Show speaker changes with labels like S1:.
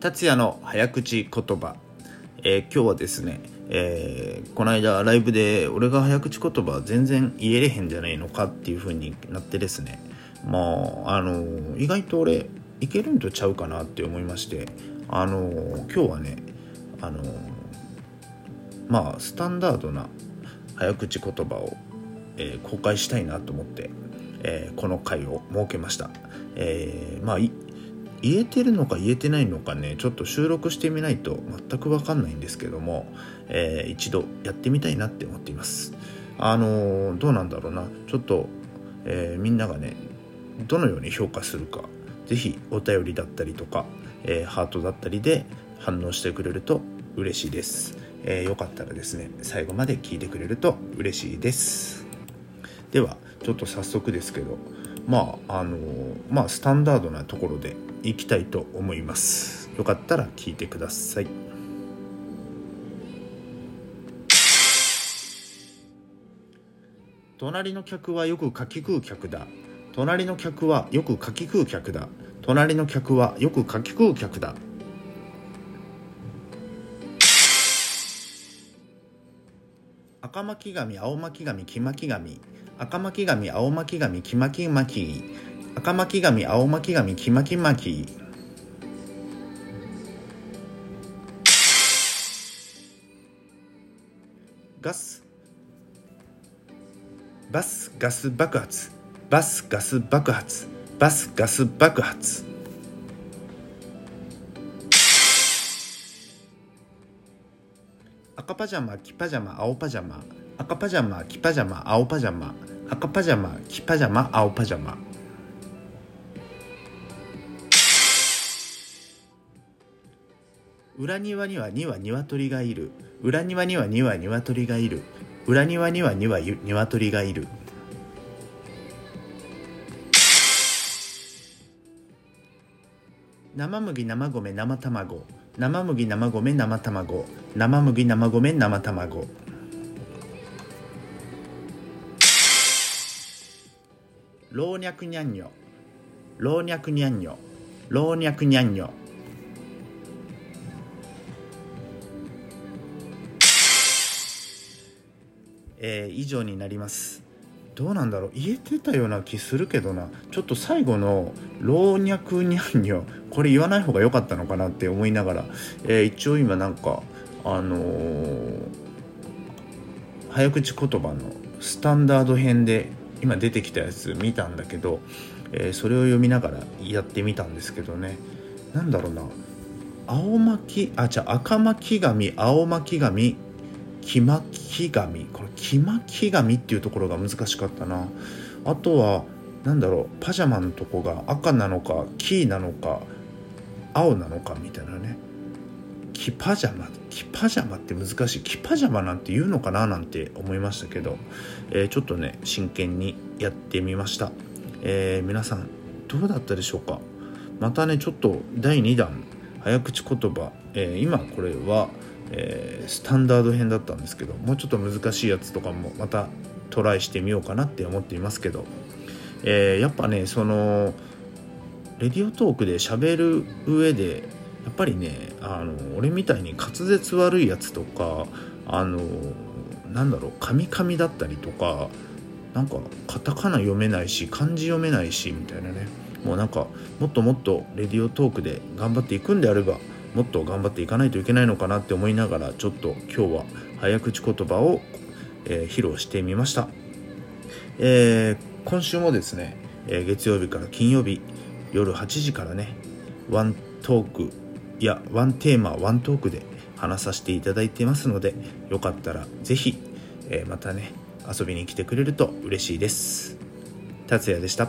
S1: 達也の早口言葉、えー今日はですね、えーこの間ライブで俺が早口言葉全然言えれへんじゃないのかっていう風になってですね。まああの意外と俺いけるんとちゃうかなって思いまして。あの今日はねあのまあスタンダードな早口言葉を、え公開したいなと思って、えこの回を設けました、えまあ言えてるのか言えてないのかねちょっと収録してみないと全く分かんないんですけども、えー一度やってみたいなって思っています。あのーどうなんだろうな。ちょっと、えーみんながねどのように評価するか是非お便りだったりとか、えハートだったりで反応してくれると嬉しいです、えーよかったらですね最後まで聞いてくれると嬉しいです。ではちょっと早速ですけどまああのまあスタンダードなところでいきたいと思います。よかったら聞いてください。隣の客はよくかき食う客だ。隣の客はよくかき食う客だ。隣の客はよくかき食う客だ。赤巻紙青巻紙黄巻紙。赤巻紙青巻紙黄巻巻。赤巻紙青巻紙黄巻巻。ガス。バスガス爆発。バスガス爆発。バスガス爆発。赤パジャマ黄パジャマ青パジャマ。赤パジャマ黄パジャマ青パジャマ。赤パジャマ黄パジャマ青パジャマ。裏庭には2羽鶏がいる。裏庭には2羽鶏がいる。裏庭には2羽鶏がいる。生麦生米生卵。生麦生米生卵。生麦生米生卵。老若にゃんにょ老若にゃんにょ老若にゃんにょえー以上になります。どうなんだろう。言えてたような気するけどな。ちょっと最後の「老若にゃんにょ」これ言わない方が良かったのかなって思いながら、えー一応今なんかあのー早口言葉のスタンダード編で今出てきたやつ見たんだけど、えーそれを読みながらやってみたんですけどね。なんだろうな。青巻あじゃあ赤巻紙青巻紙黄巻紙これ黄巻紙っていうところが難しかったな。あとはなんだろう。パジャマのとこが赤なのか黄なのか青なのかみたいなね。黄パジャマ黄パジャマって難しい。黄パジャマなんて言うのかななんて思いましたけど、えーちょっとね真剣にやってみました、えー皆さんどうだったでしょうか？またねちょっと第2弾早口言葉、えー今これは、えスタンダード編だったんですけどもうちょっと難しいやつとかもまたトライしてみようかなって思っていますけど、えやっぱねそのレディオトークで喋る上でやっぱりねあの俺みたいに滑舌悪いやつとかあのなんだろうカミカミだったりとかなんかカタカナ読めないし漢字読めないしみたいなね。もうなんかもっともっとレディオトークで頑張っていくんであればもっと頑張っていかないといけないのかなって思いながらちょっと今日は早口言葉を、えー披露してみました、えー今週もですね、えー月曜日から金曜日夜8時からねワントークやワンテーマワントークで話させていただいてますのでよかったら是非、えーまたね遊びに来てくれると嬉しいです。達也でした。